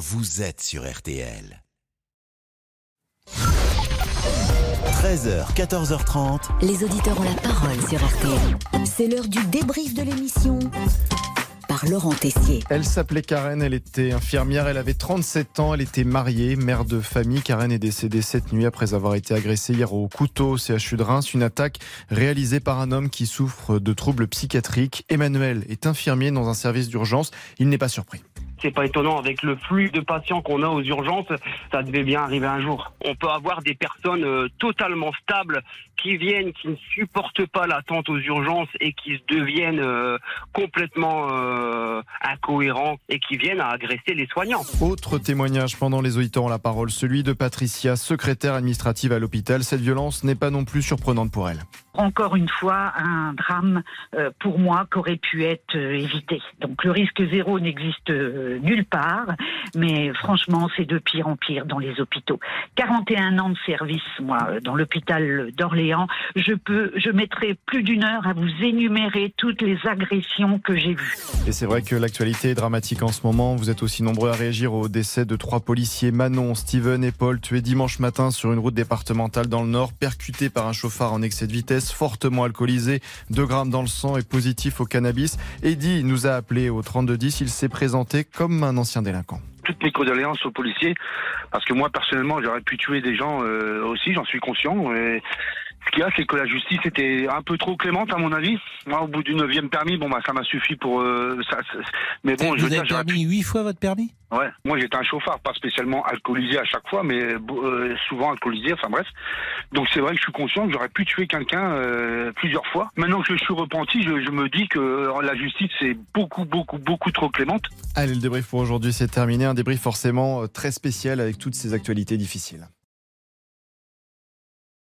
vous êtes sur RTL. 13h, 14h30. Les auditeurs ont la parole sur RTL. C'est l'heure du débrief de l'émission par Laurent Tessier. Elle s'appelait Karen, elle était infirmière, elle avait 37 ans, elle était mariée, mère de famille. Karen est décédée cette nuit après avoir été agressée hier au couteau au CHU de Reims. Une attaque réalisée par un homme qui souffre de troubles psychiatriques. Emmanuel est infirmier dans un service d'urgence. Il n'est pas surpris. C'est pas étonnant avec le flux de patients qu'on a aux urgences, ça devait bien arriver un jour. On peut avoir des personnes euh, totalement stables qui viennent, qui ne supportent pas l'attente aux urgences et qui deviennent euh, complètement euh, incohérents et qui viennent à agresser les soignants. Autre témoignage pendant les auditeurs ont la parole, celui de Patricia, secrétaire administrative à l'hôpital. Cette violence n'est pas non plus surprenante pour elle. Encore une fois, un drame euh, pour moi qu'aurait pu être euh, évité. Donc le risque zéro n'existe euh, nulle part, mais franchement, c'est de pire en pire dans les hôpitaux. 41 ans de service, moi, dans l'hôpital d'Orléans, je peux, je mettrai plus d'une heure à vous énumérer toutes les agressions que j'ai vues. Et c'est vrai que l'actualité est dramatique en ce moment. Vous êtes aussi nombreux à réagir au décès de trois policiers, Manon, Steven et Paul, tués dimanche matin sur une route départementale dans le Nord, percutés par un chauffard en excès de vitesse fortement alcoolisé, 2 grammes dans le sang et positif au cannabis. Eddie nous a appelé au 3210. Il s'est présenté comme un ancien délinquant toutes mes condoléances aux policiers, parce que moi personnellement j'aurais pu tuer des gens euh, aussi, j'en suis conscient. Et ce qu'il y a, c'est que la justice était un peu trop clémente à mon avis. Moi, au bout du neuvième permis, bon bah ça m'a suffi pour euh, ça. Mais bon, vous je veux avez dire, permis huit fois votre permis? Ouais, moi j'étais un chauffard, pas spécialement alcoolisé à chaque fois, mais euh, souvent alcoolisé, enfin bref. Donc c'est vrai que je suis conscient que j'aurais pu tuer quelqu'un euh, plusieurs fois. Maintenant que je suis repenti, je, je me dis que euh, la justice est beaucoup, beaucoup, beaucoup trop clémente. Allez, le débrief pour aujourd'hui, c'est terminé. Un débrief forcément très spécial avec toutes ces actualités difficiles.